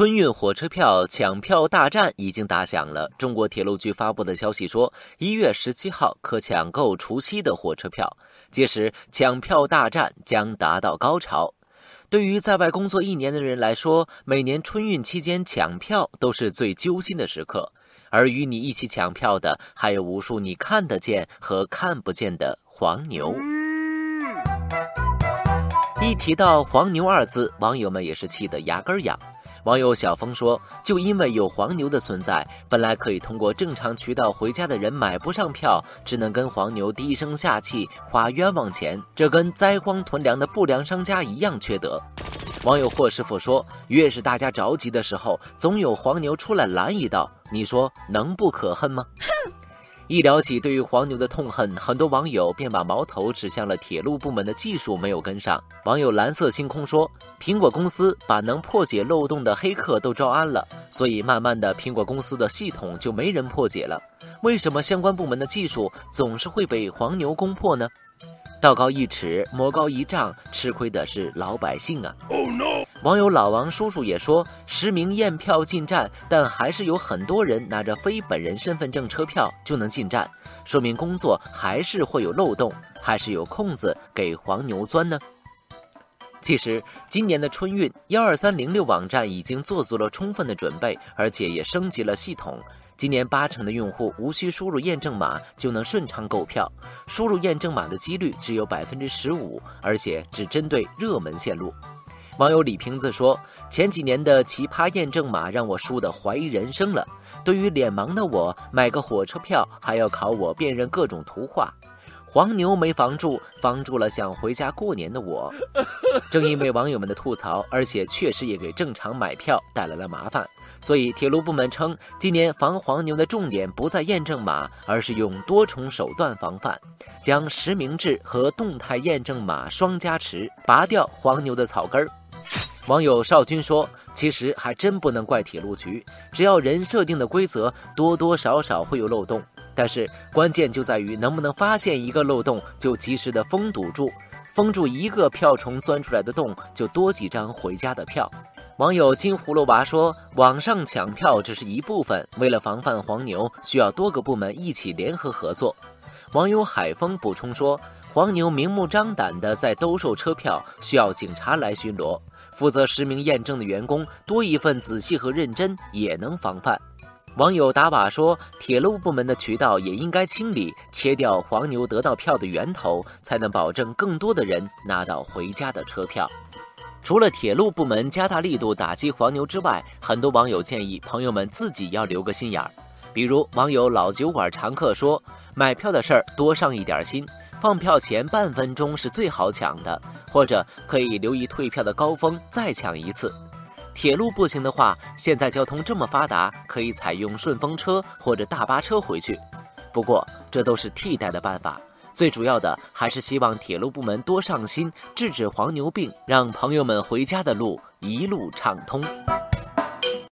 春运火车票抢票大战已经打响了。中国铁路局发布的消息说，一月十七号可抢购除夕的火车票，届时抢票大战将达到高潮。对于在外工作一年的人来说，每年春运期间抢票都是最揪心的时刻。而与你一起抢票的，还有无数你看得见和看不见的黄牛。一提到黄牛二字，网友们也是气得牙根痒。网友小峰说：“就因为有黄牛的存在，本来可以通过正常渠道回家的人买不上票，只能跟黄牛低声下气花冤枉钱，这跟灾荒囤粮的不良商家一样缺德。”网友霍师傅说：“越是大家着急的时候，总有黄牛出来拦一道，你说能不可恨吗？”哼一聊起对于黄牛的痛恨，很多网友便把矛头指向了铁路部门的技术没有跟上。网友蓝色星空说：“苹果公司把能破解漏洞的黑客都招安了，所以慢慢的，苹果公司的系统就没人破解了。为什么相关部门的技术总是会被黄牛攻破呢？”道高一尺，魔高一丈，吃亏的是老百姓啊！哦，no 网友老王叔叔也说，实名验票进站，但还是有很多人拿着非本人身份证车票就能进站，说明工作还是会有漏洞，还是有空子给黄牛钻呢。其实，今年的春运，幺二三零六网站已经做足了充分的准备，而且也升级了系统。今年八成的用户无需输入验证码就能顺畅购票，输入验证码的几率只有百分之十五，而且只针对热门线路。网友李瓶子说：“前几年的奇葩验证码让我输得怀疑人生了。对于脸盲的我，买个火车票还要考我辨认各种图画。黄牛没防住，防住了想回家过年的我。正因为网友们的吐槽，而且确实也给正常买票带来了麻烦。”所以，铁路部门称，今年防黄牛的重点不在验证码，而是用多重手段防范，将实名制和动态验证码双加持，拔掉黄牛的草根儿。网友少军说：“其实还真不能怪铁路局，只要人设定的规则，多多少少会有漏洞。但是关键就在于能不能发现一个漏洞，就及时的封堵住，封住一个票虫钻出来的洞，就多几张回家的票。”网友金葫芦娃说：“网上抢票只是一部分，为了防范黄牛，需要多个部门一起联合合作。”网友海风补充说：“黄牛明目张胆地在兜售车票，需要警察来巡逻。负责实名验证的员工多一份仔细和认真，也能防范。”网友打靶说：“铁路部门的渠道也应该清理，切掉黄牛得到票的源头，才能保证更多的人拿到回家的车票。”除了铁路部门加大力度打击黄牛之外，很多网友建议朋友们自己要留个心眼儿。比如网友老酒馆常客说：“买票的事儿多上一点心，放票前半分钟是最好抢的，或者可以留意退票的高峰再抢一次。铁路不行的话，现在交通这么发达，可以采用顺风车或者大巴车回去。不过这都是替代的办法。”最主要的还是希望铁路部门多上心，制止黄牛病，让朋友们回家的路一路畅通。